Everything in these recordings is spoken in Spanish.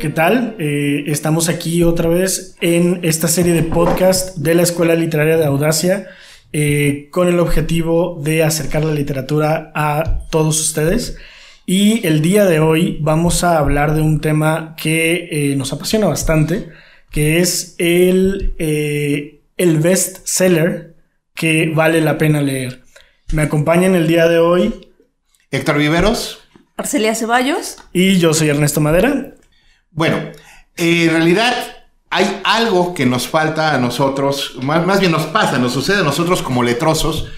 ¿Qué tal? Eh, estamos aquí otra vez en esta serie de podcast de la Escuela Literaria de Audacia eh, con el objetivo de acercar la literatura a todos ustedes. Y el día de hoy vamos a hablar de un tema que eh, nos apasiona bastante, que es el, el best seller que vale la pena leer. Me acompañan el día de hoy Héctor Viveros. Arcelia Ceballos. Y yo soy Ernesto Madera. Bueno, en realidad hay algo que nos falta a nosotros, más, bien nos pasa, nos sucede a nosotros como letrosos,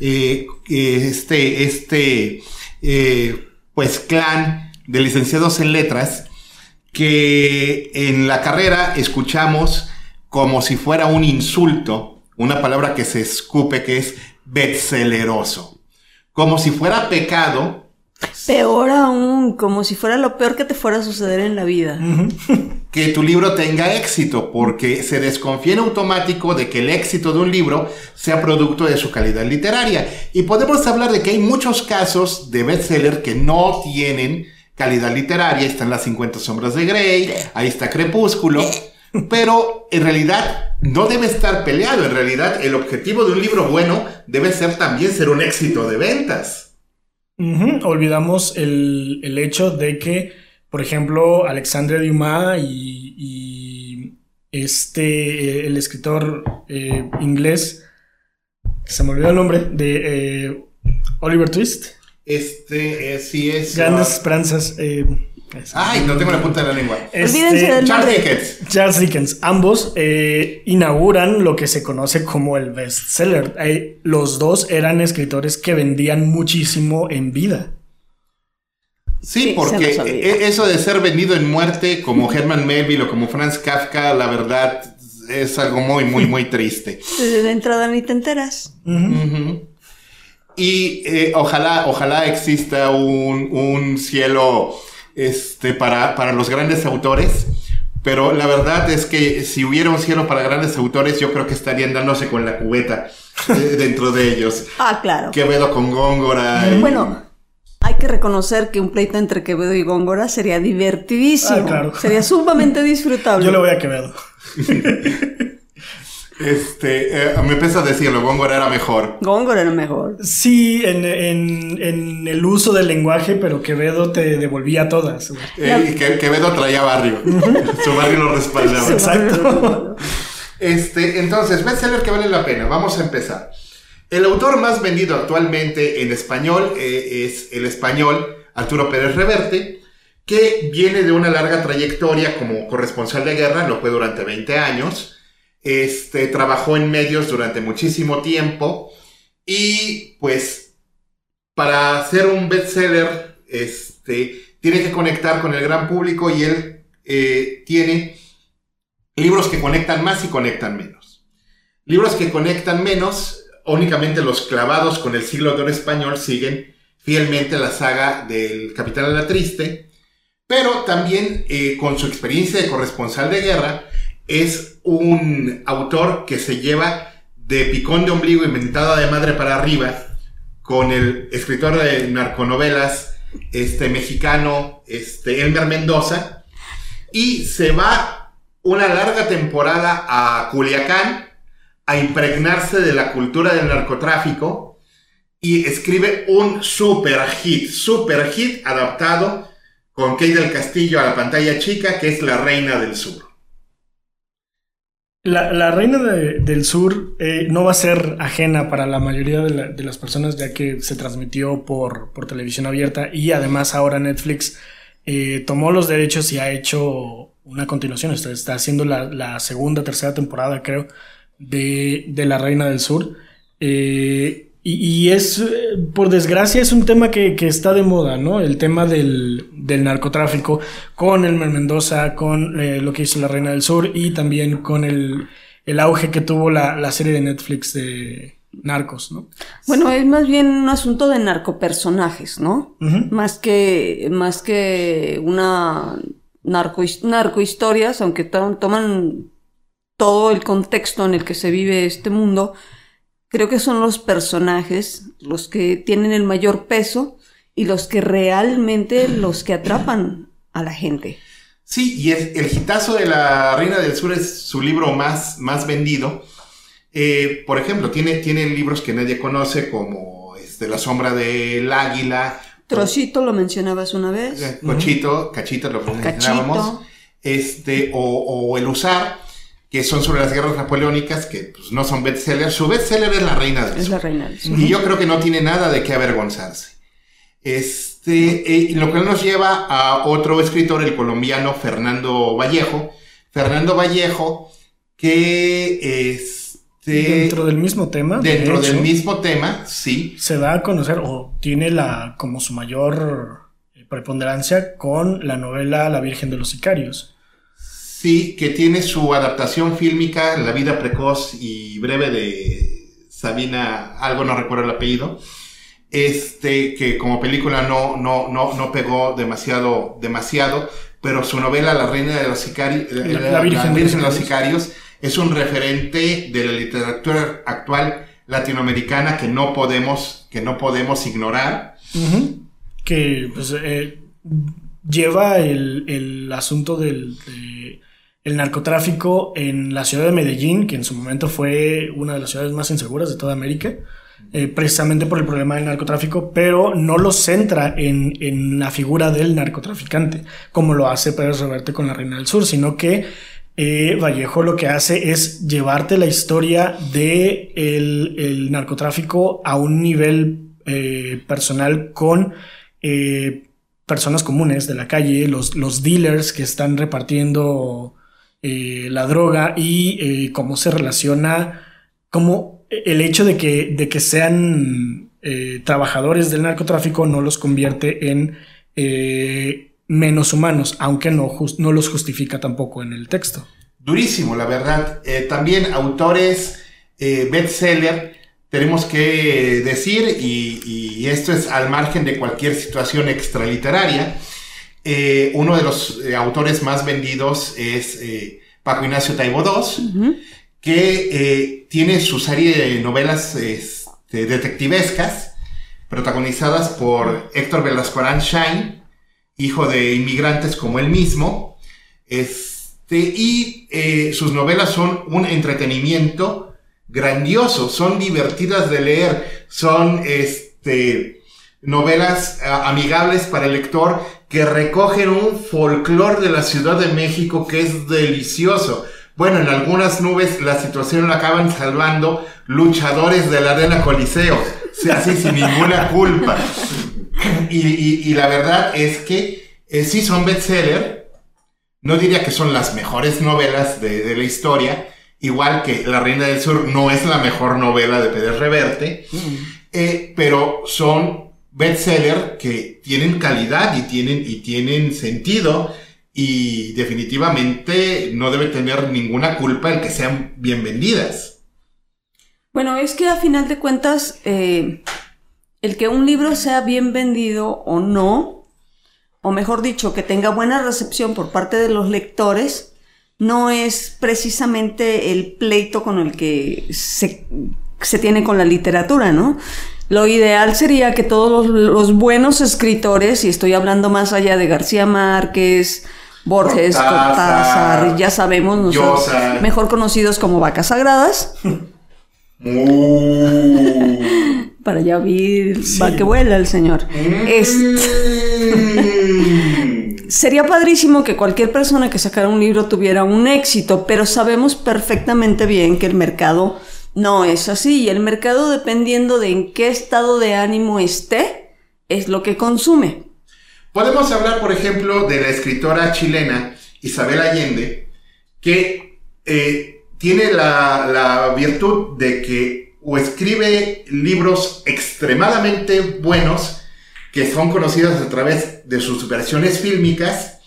eh, este, este, eh, pues clan de licenciados en letras, que en la carrera escuchamos como si fuera un insulto, una palabra que se escupe que es bestselleroso, como si fuera pecado Peor aún, como si fuera lo peor que te fuera a suceder en la vida. que tu libro tenga éxito, porque se desconfía en automático de que el éxito de un libro sea producto de su calidad literaria. Y podemos hablar de que hay muchos casos de bestseller que no tienen calidad literaria. Están las 50 sombras de Grey, ahí está Crepúsculo. Pero en realidad no debe estar peleado. En realidad el objetivo de un libro bueno debe ser también ser un éxito de ventas. Olvidamos el, hecho de que, por ejemplo, Alexandre Dumas y, este, el escritor eh, inglés, se me olvidó el nombre, de eh, Oliver Twist. Este, eh, sí es. Grandes uh, esperanzas. Ay, no tengo la punta de la lengua. Este, Charles Dickens. Charles Dickens. Ambos eh, inauguran lo que se conoce como el bestseller. Eh, los dos eran escritores que vendían muchísimo en vida. Sí, porque e, eso de ser vendido en muerte como Herman Melville o como Franz Kafka, la verdad es algo muy, muy, muy triste. Desde la entrada ni te enteras. Y eh, ojalá, ojalá exista un, un cielo este, para, para los grandes autores. Pero la verdad es que si hubiera un cielo para grandes autores, yo creo que estarían dándose con la cubeta dentro de ellos. Ah, claro. Quevedo con Góngora. Bueno, hay que reconocer que un pleito entre Quevedo y Góngora sería divertidísimo. Ah, claro. Sería sumamente disfrutable. Yo le voy a Quevedo. Este, eh, me empieza a decirlo, Góngora era mejor. Góngora era mejor. Sí, en, el uso del lenguaje, pero Quevedo te devolvía todas. Eh, que, Quevedo traía barrio. Su barrio lo respaldaba. Exacto. Este, entonces, bestseller que vale la pena. Vamos a empezar. El autor más vendido actualmente en español eh, es el español Arturo Pérez Reverte, que viene de una larga trayectoria como corresponsal de guerra, lo fue durante 20 años este, trabajó en medios durante muchísimo tiempo y pues para ser un bestseller este, tiene que conectar con el gran público y él eh, tiene libros que conectan más y conectan menos. Libros que conectan menos, únicamente los clavados con el siglo de oro español siguen fielmente la saga del Capitán de la Triste, pero también eh, con su experiencia de corresponsal de guerra, es un autor que se lleva de picón de ombligo inventado de madre para arriba con el escritor de narconovelas este mexicano este Elmer Mendoza y se va una larga temporada a Culiacán a impregnarse de la cultura del narcotráfico y escribe un super hit, super hit adaptado con Kate del Castillo a la pantalla chica que es La Reina del Sur. La, Reina del Sur eh, no va a ser ajena para la mayoría de, las personas ya que se transmitió por, televisión abierta y además ahora Netflix eh, tomó los derechos y ha hecho una continuación. Está, está haciendo la, segunda, tercera temporada creo de, La Reina del Sur. Eh, y, es, por desgracia, es un tema que, está de moda, ¿no? El tema del, narcotráfico con el Mendoza, con eh, lo que hizo la Reina del Sur y también con el, auge que tuvo la, serie de Netflix de Narcos, ¿no? Bueno, es más bien un asunto de narcopersonajes, ¿no? Más que, más que una narco, narcohistorias, aunque toman todo el contexto en el que se vive este mundo, creo que son los personajes los que tienen el mayor peso y los que realmente los que atrapan a la gente. Sí, y es, el hitazo de la Reina del Sur es su libro más, más vendido. Eh, por ejemplo, tiene, tiene libros que nadie conoce como este, La sombra del águila. Trocito lo mencionabas una vez. Eh, Cochito, Cachito lo mencionábamos. Este, o, El Usar, que son sobre las guerras napoleónicas, que pues, no son bestsellers. Su bestseller es La Reina del Sur. Es La Reina del Sur. Y yo creo que no tiene nada de qué avergonzarse. Este, eh, lo que nos lleva a otro escritor, el colombiano Fernando Vallejo. Fernando Vallejo, que es dentro del mismo tema. Dentro del mismo tema, sí. Se da a conocer o tiene la como su mayor preponderancia con la novela La Virgen de los Sicarios. Sí, que tiene su adaptación fílmica, La vida precoz y breve de Sabina, algo no recuerdo el apellido. Este, que como película no, no, no, no pegó demasiado, demasiado, pero su novela La Reina de los Sicarios, la, Virgen, de los Sicarios, es un referente de la literatura actual latinoamericana que no podemos, que no podemos ignorar. Que pues, eh, lleva el, el, asunto del el narcotráfico en la ciudad de Medellín, que en su momento fue una de las ciudades más inseguras de toda América. Eh, precisamente por el problema del narcotráfico, pero no lo centra en, la figura del narcotraficante, como lo hace Pérez Reverte con la Reina del Sur, sino que eh, Vallejo lo que hace es llevarte la historia del de el narcotráfico a un nivel eh, personal con personas comunes de la calle, los, los dealers que están repartiendo la droga y cómo se relaciona, cómo el hecho de que, de que sean eh, trabajadores del narcotráfico no los convierte en eh, menos humanos, aunque no, no los justifica tampoco en el texto. Durísimo, la verdad. Eh, también autores bestseller, tenemos que decir, y, esto es al margen de cualquier situación extraliteraria, uno de los autores más vendidos es Paco Ignacio Taibo II que eh, tiene su serie de novelas este, detectivescas, protagonizadas por Héctor Velasco Shine, hijo de inmigrantes como él mismo, este, y eh, sus novelas son un entretenimiento grandioso, son divertidas de leer, son este, novelas amigables para el lector que recogen un folclore de la Ciudad de México que es delicioso. Bueno, en algunas nubes la situación la acaban salvando luchadores de la arena Coliseo, así sin ninguna culpa. Y, la verdad es que eh, sí son bestseller, no diría que son las mejores novelas de, la historia, igual que La Reina del Sur no es la mejor novela de Pérez Reverte, mm. eh, pero son bestseller que tienen calidad y tienen, y tienen sentido y definitivamente no debe tener ninguna culpa el que sean bien vendidas. Bueno, es que a final de cuentas, eh, el que un libro sea bien vendido o no, o mejor dicho, que tenga buena recepción por parte de los lectores, no es precisamente el pleito con el que se, tiene con la literatura, ¿no? Lo ideal sería que todos los, los, buenos escritores, y estoy hablando más allá de García Márquez, Borges, Cortázar, ya sabemos, mejor conocidos como vacas sagradas. Para ya oír, va que vuela el señor. Mm. Sería padrísimo que cualquier persona que sacara un libro tuviera un éxito, pero sabemos perfectamente bien que el mercado no es así. Y el mercado, dependiendo de en qué estado de ánimo esté, es lo que consume. Podemos hablar, por ejemplo, de la escritora chilena Isabel Allende, que eh, tiene la, virtud de que o escribe libros extremadamente buenos, que son conocidos a través de sus versiones fílmicas,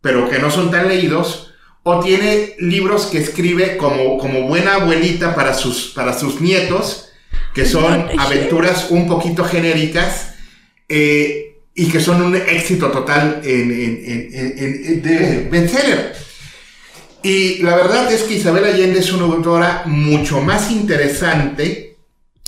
pero que no son tan leídos, o tiene libros que escribe como, como buena abuelita para sus, para sus nietos, que son aventuras un poquito genéricas, eh, y que son un éxito total en, en, de bestseller. Y la verdad es que Isabel Allende es una autora mucho más interesante.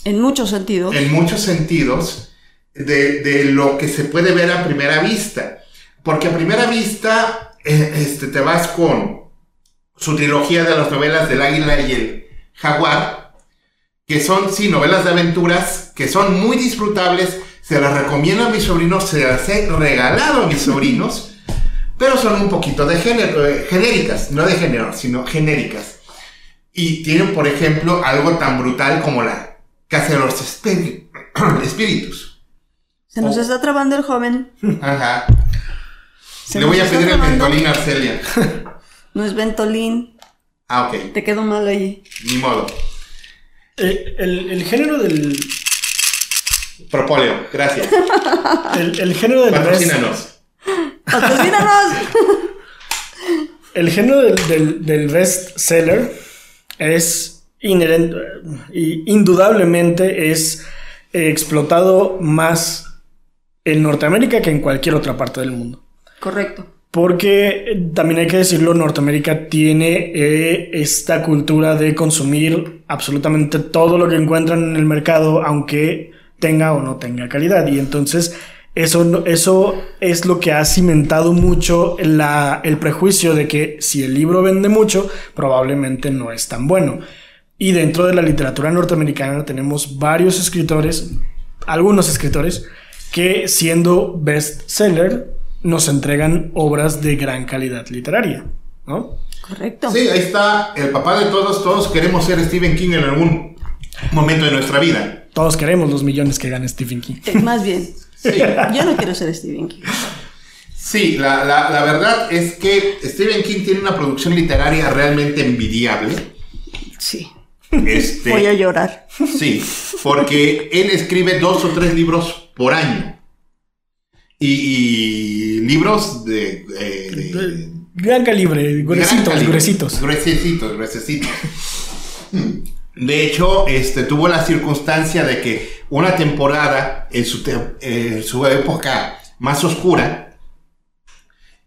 En muchos sentidos. En muchos sentidos de, de, lo que se puede ver a primera vista. Porque a primera vista eh, este, te vas con su trilogía de las novelas del águila y el jaguar, que son, sí, novelas de aventuras, que son muy disfrutables, se las recomiendo a mis sobrinos, se las he regalado a mis sobrinos, pero son un poquito de género, eh, genéricas, no de género, sino genéricas. Y tienen, por ejemplo, algo tan brutal como la Casa de los Espíritus. Se nos está trabando el joven. Ajá. Se Le voy a pedir el. Ventolín a Arcelia. No es Ventolín. Ah, ok. Te quedó mal allí. Ni modo. Eh, el, el género del. Propóleo, gracias. El, el género del Patrocínanos. ¡Patrocínanos! el género del, del, del best seller es inherente y indudablemente es explotado más en Norteamérica que en cualquier otra parte del mundo. Correcto. Porque eh, también hay que decirlo, Norteamérica tiene eh, esta cultura de consumir absolutamente todo lo que encuentran en el mercado, aunque tenga o no tenga calidad. Y entonces eso, eso es lo que ha cimentado mucho la- el prejuicio de que si el libro vende mucho, probablemente no es tan bueno. Y dentro de la literatura norteamericana tenemos varios escritores, algunos escritores, que siendo bestseller nos entregan obras de gran calidad literaria, ¿no? Correcto. Sí, ahí está el papá de todos. Todos queremos ser Stephen King en algún momento de nuestra vida. Todos queremos los millones que gana Stephen King. Eh, Más bien. Sí, Yo no quiero ser Stephen King. sí la, la- la verdad es que Stephen King tiene una producción literaria realmente envidiable. Sí. Este, Voy a llorar. Sí, porque él escribe dos o tres libros por año. Y, y libros de, de- Gran calibre, gruesitos, Gran gruesitos. Gruesecitos, gruesecitos. De hecho, este, tuvo la circunstancia de que una temporada, en su, te- en su época más oscura,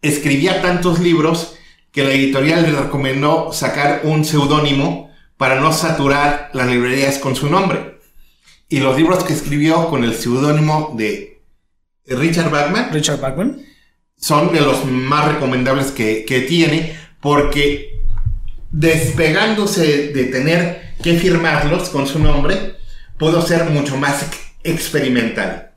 escribía tantos libros que la editorial le recomendó sacar un seudónimo para no saturar las librerías con su nombre. Y los libros que escribió con el seudónimo de Richard Bachman Richard Bachman. son de los más recomendables que, que tiene porque despegándose de tener que firmarlos con su nombre, puedo ser mucho más ex- experimental.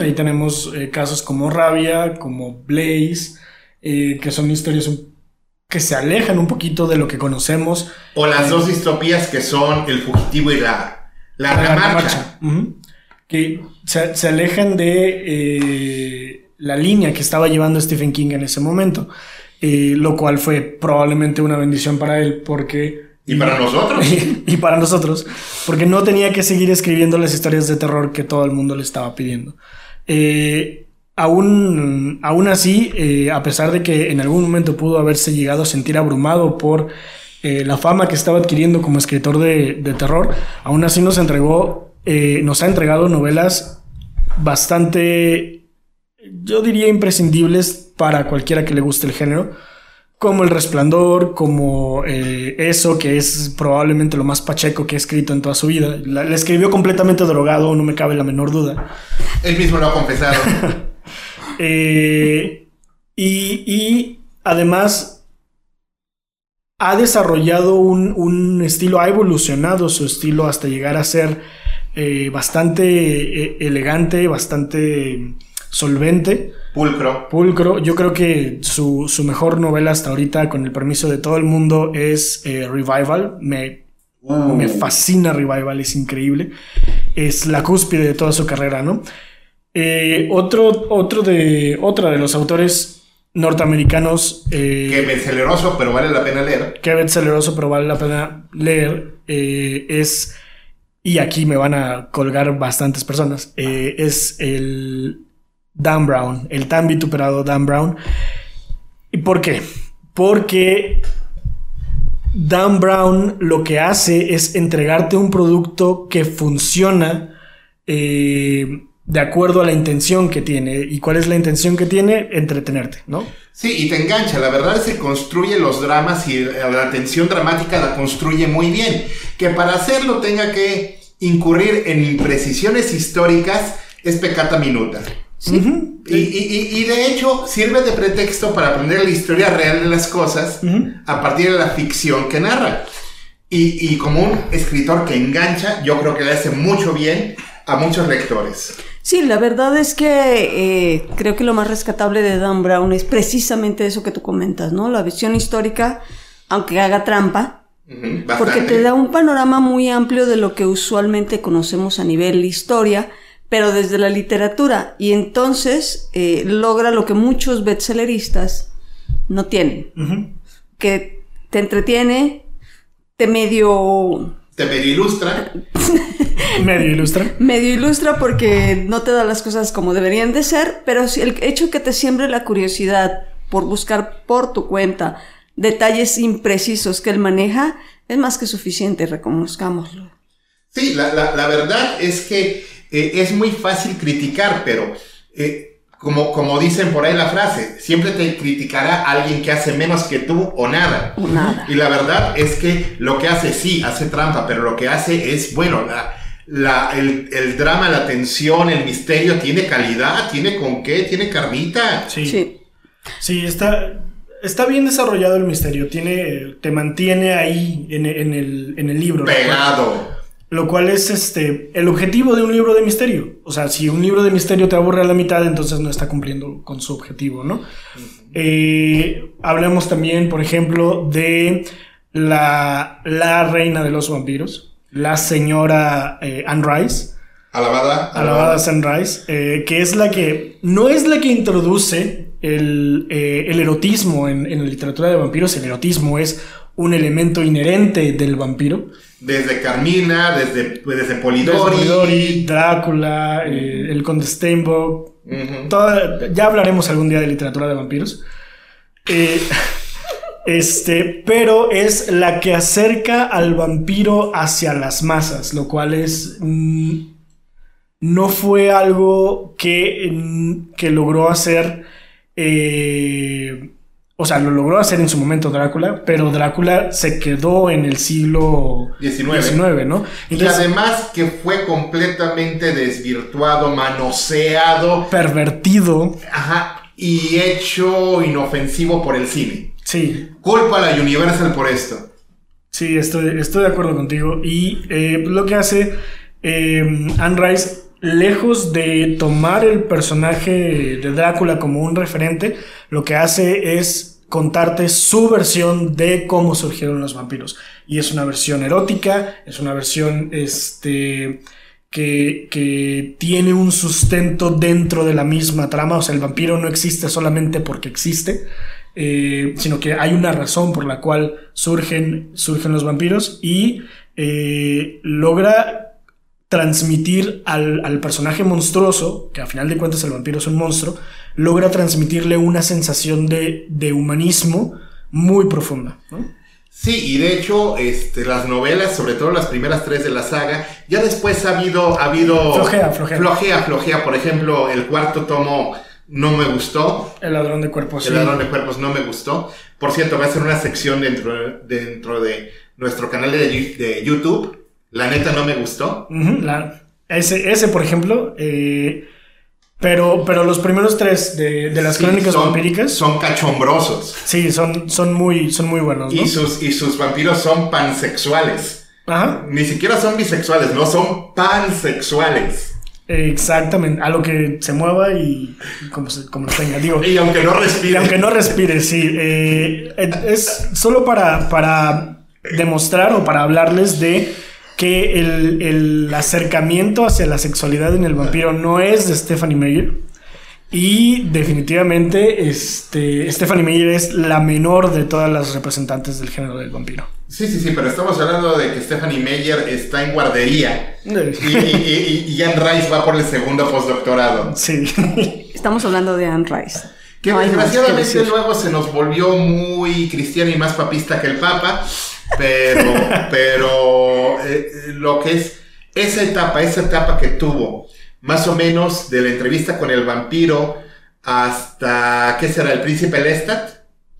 Ahí tenemos eh, casos como Rabia, como Blaze, eh, que son historias que se alejan un poquito de lo que conocemos. O las dos distopías que son El fugitivo y la larga Larga marcha. Que se, se alejan de eh, la línea que estaba llevando Stephen King en ese momento. eh, lo cual fue probablemente una bendición para él porque... Y para nosotros. y para nosotros, porque no tenía que seguir escribiendo las historias de terror que todo el mundo le estaba pidiendo. Eh, aún, aún así, eh, a pesar de que en algún momento pudo haberse llegado a sentir abrumado por eh, la fama que estaba adquiriendo como escritor de, de terror, aún así nos entregó, eh, nos ha entregado novelas bastante, yo diría, imprescindibles para cualquiera que le guste el género como El Resplandor, como eh, eso, que es probablemente lo más pacheco que ha escrito en toda su vida. La, la escribió completamente drogado, no me cabe la menor duda. Él mismo lo ha confesado. Eh, y, y además ha desarrollado un, un estilo, ha evolucionado su estilo hasta llegar a ser eh, bastante eh, elegante, bastante solvente. Pulcro. Pulcro, yo creo que su, su mejor novela hasta ahorita, con el permiso de todo el mundo, es eh, Revival. Me, Uh. me fascina Revival, es increíble. Es la cúspide de toda su carrera, ¿no? Eh, otro, otro de, otra de los autores norteamericanos eh, Que beceleroso, pero vale la pena leer. que aceleroso, pero vale la pena leer, es, y aquí me van a colgar bastantes personas, eh, es el Dan Brown, el tan vituperado Dan Brown. ¿Y por qué? Porque Dan Brown lo que hace es entregarte un producto que funciona eh, de acuerdo a la intención que tiene. ¿Y cuál es la intención que tiene? Entretenerte, ¿no? Sí, y te engancha. La verdad es que construye los dramas y la tensión dramática la construye muy bien. Que para hacerlo tenga que incurrir en imprecisiones históricas es pecata minuta. Sí. y, de hecho sirve de pretexto para aprender la historia real de las cosas a partir de la ficción que narra. Y, como un escritor que engancha, yo creo que le hace mucho bien a muchos lectores. Sí, la verdad es que eh, creo que lo más rescatable de Dan Brown es precisamente eso que tú comentas, ¿no? La visión histórica, aunque haga trampa, porque te da un panorama muy amplio de lo que usualmente conocemos a nivel historia, pero desde la literatura. Y entonces eh, logra lo que muchos bestselleristas no tienen. Que te entretiene, te medio... Te medio ilustra. medio ilustra. medio ilustra porque no te da las cosas como deberían de ser, pero si el hecho que te siembre la curiosidad por buscar por tu cuenta detalles imprecisos que él maneja, es más que suficiente, reconozcámoslo. Sí, la, verdad es que eh, es muy fácil criticar, pero eh, como, como dicen por ahí la frase, siempre te criticará alguien que hace menos que tú o nada. nada. Y la verdad es que lo que hace, sí, hace trampa, pero lo que hace es, bueno, la, el, el, drama, la tensión, el misterio tiene calidad, tiene con qué, tiene carnita. Sí. Sí, sí está, está bien desarrollado el misterio, tiene, te mantiene ahí en, el, en el libro. Pegado. Lo cual es este el objetivo de un libro de misterio. O sea, si un libro de misterio te aburre a la mitad, entonces no está cumpliendo con su objetivo, ¿no? Eh, hablemos también, por ejemplo, de la, la reina de los vampiros, la señora eh, Anne Rice. Alabada. Alabada, Sunrise, eh, que es la que, no es la que introduce el, el erotismo en, en, la literatura de vampiros, el erotismo es un elemento inherente del vampiro. Desde Carmina, desde, pues, desde Polidori. Drácula, eh, el Conde Steinbock. ya hablaremos algún día de literatura de vampiros. Eh, este, pero es la que acerca al vampiro hacia las masas, lo cual es. Mm, no fue algo que, mm, que logró hacer. Eh, o sea, lo logró hacer en su momento Drácula, pero Drácula se quedó en el siglo XIX, ¿no? y además que fue completamente desvirtuado, manoseado. Pervertido. Ajá, y hecho inofensivo por el cine. Sí. Culpa a la Universal por esto. Sí, estoy, estoy de acuerdo contigo. Y eh, lo que hace eh, Anne Rice lejos de tomar el personaje de Drácula como un referente, lo que hace es contarte su versión de cómo surgieron los vampiros. Y es una versión erótica, es una versión este, que, que, tiene un sustento dentro de la misma trama. O sea, el vampiro no existe solamente porque existe, eh, sino que hay una razón por la cual surgen, surgen los vampiros y eh, logra transmitir al, personaje monstruoso, que a final de cuentas el vampiro es un monstruo, logra transmitirle una sensación de, humanismo muy profunda. Sí, y de hecho, este, las novelas, sobre todo las primeras tres de la saga, ya después ha habido... Ha habido flojea, flojea. Flojea, flojea. Por ejemplo, el cuarto tomo no me gustó. El ladrón de cuerpos. El ladrón de cuerpos no me gustó. Por cierto, va a ser una sección dentro, dentro de nuestro canal de, de YouTube la neta no me gustó. ese, ese, por ejemplo, eh, pero, pero los primeros tres de, las crónicas vampíricas. Son cachombrosos. Sí, son, son, muy, son muy buenos. Y, sus, y sus vampiros son pansexuales. Ajá. Ni siquiera son bisexuales, no, son pansexuales. Exactamente, a lo que se mueva y, como, se, como tenga. Digo, y aunque no respire. Y aunque no respire, sí. Eh, es solo para, para demostrar o para hablarles de que el, acercamiento hacia la sexualidad en el vampiro no es de Stephanie Meyer. Y definitivamente este, Stephanie Meyer es la menor de todas las representantes del género del vampiro. Sí, sí, sí, pero estamos hablando de que Stephanie Meyer está en guardería y, y, Anne Rice va por el segundo postdoctorado. Sí. Estamos hablando de Anne Rice. Que desgraciadamente luego se nos volvió muy cristiana y más papista que el Papa. Pero, pero eh, lo que es esa etapa, esa etapa que tuvo, más o menos de la entrevista con el vampiro hasta, ¿qué será? ¿El príncipe Lestat?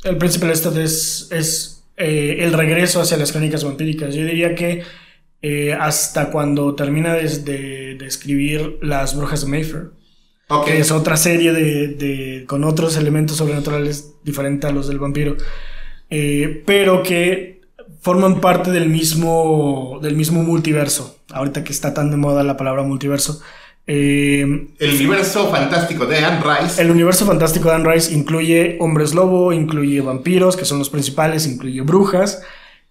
El príncipe Lestat es, es eh, el regreso hacia las crónicas vampíricas. Yo diría que eh, hasta cuando termina de, de, escribir Las Brujas de Mayfair. que es otra serie de, de, con otros elementos sobrenaturales diferentes a los del vampiro, eh, pero que forman parte del mismo, del mismo multiverso. Ahorita que está tan de moda la palabra multiverso. Eh, el universo fantástico de Anne Rice. El universo fantástico de Anne Rice incluye hombres lobo, incluye vampiros, que son los principales, incluye brujas,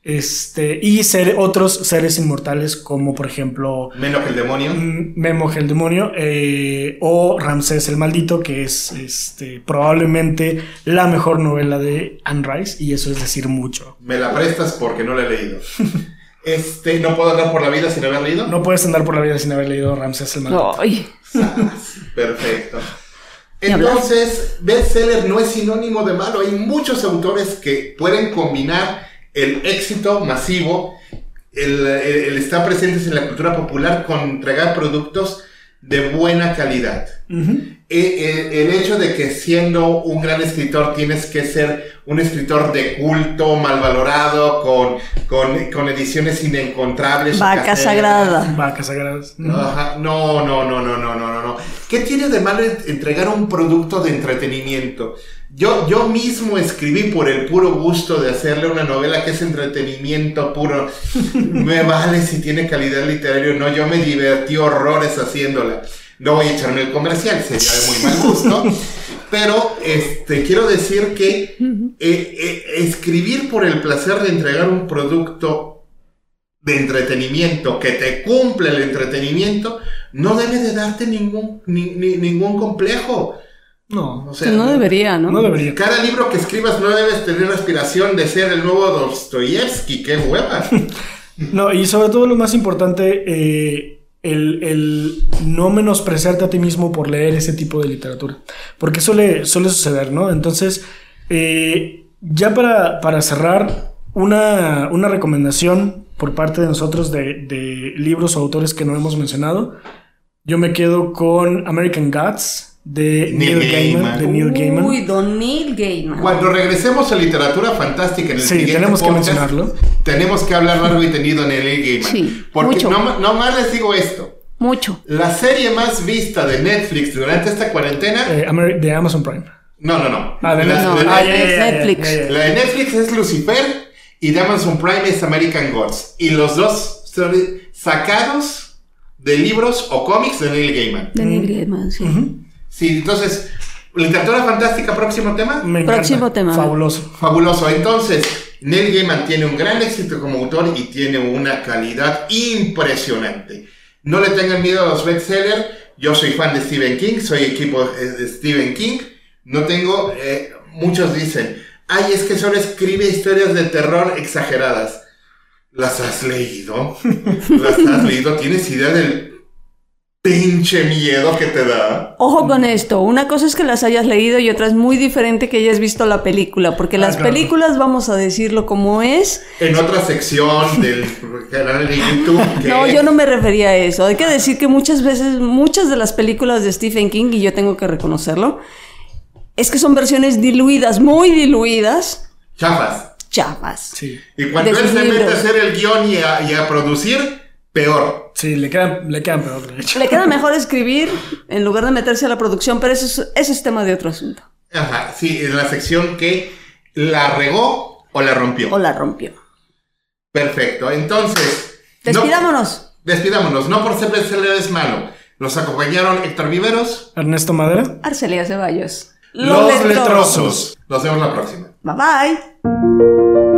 este, y ser, otros seres inmortales como por ejemplo... Memo el demonio. Mm, Memo el demonio. Eh, o Ramsés el maldito, que es este, probablemente la mejor novela de Anne Rice. Y eso es decir mucho. Me la prestas porque no la he leído. este, ¿No puedo andar por la vida sin haber leído? No puedes andar por la vida sin haber leído Ramsés el maldito. Ay. Perfecto. Entonces, bestseller no es sinónimo de malo. Hay muchos autores que pueden combinar el éxito masivo, el, estar presentes en la cultura popular con entregar productos de buena calidad. E, e, el, hecho de que siendo un gran escritor tienes que ser un escritor de culto, mal valorado, con, con, ediciones inencontrables. Vaca sagrada. Vaca sagradas. No, no, no, no, no, no, no, no. ¿Qué tiene de malo entregar un producto de entretenimiento? Yo, yo mismo escribí por el puro gusto de hacerle una novela que es entretenimiento puro. Me vale si tiene calidad literaria o no. Yo me divertí horrores haciéndola. No voy a echarme el comercial, sería de muy mal gusto. Pero este, quiero decir que eh, eh, escribir por el placer de entregar un producto de entretenimiento que te cumple el entretenimiento no debe de darte ningún, ningún complejo. No, o sea, no, debería, ¿no? No debería. Cada libro que escribas no debes tener la aspiración de ser el nuevo Dostoyevsky, qué hueva. no, y sobre todo lo más importante, eh, el, no menospreciarte a ti mismo por leer ese tipo de literatura. Porque suele, suele suceder, ¿no? Entonces, eh, ya para, para cerrar, una, una, recomendación por parte de nosotros de, de libros o autores que no hemos mencionado. Yo me quedo con American Gods de Neil, Gaiman, de Neil Gaiman. Uy, don Neil Gaiman. Cuando regresemos a literatura fantástica en el sí, tenemos que mencionarlo. Tenemos que hablar largo y tenido de Neil Gaiman. Sí, porque No, no, más les digo esto. Mucho. La serie más vista de Netflix durante esta cuarentena. Eh, de Amazon Prime. No, no, no. Ah, de, Netflix. La de Netflix es Lucifer y de Amazon Prime es American Gods. Y los dos son sacados de libros o cómics de Neil Gaiman. De Neil Gaiman, sí. Sí, entonces, literatura fantástica, próximo tema. próximo tema. Fabuloso. Fabuloso. Entonces, Neil Gaiman tiene un gran éxito como autor y tiene una calidad impresionante. No le tengan miedo a los bestsellers. Yo soy fan de Stephen King, soy equipo de Stephen King. No tengo, eh, muchos dicen, ay, es que solo escribe historias de terror exageradas. ¿Las has leído? ¿Las has leído? ¿Tienes idea del pinche miedo que te da. Ojo con esto, una cosa es que las hayas leído y otra es muy diferente que hayas visto la película, porque las películas, vamos a decirlo como es. En otra sección del canal de YouTube. No, yo no me refería a eso. Hay que decir que muchas veces, muchas de las películas de Stephen King, y yo tengo que reconocerlo, es que son versiones diluidas, muy diluidas. Chafas. Chafas. Sí. Y cuando él se mete a hacer el guion y a producir peor. Sí, le quedan, le quedan peor, Le queda mejor escribir en lugar de meterse a la producción, pero eso es, tema de otro asunto. Ajá, sí, en la sección que la regó o la rompió. O la rompió. Perfecto, entonces... Despidámonos. despidámonos, no por ser es malo. Nos acompañaron Héctor Viveros. Ernesto Madera. Arcelia Ceballos. Los, letrosos. Nos vemos la próxima. Bye bye.